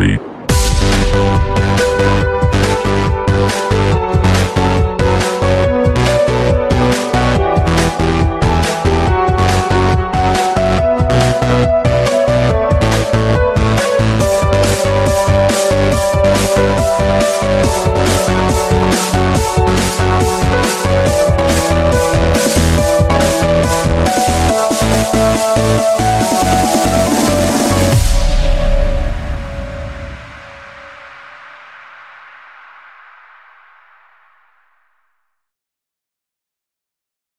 Henry. Música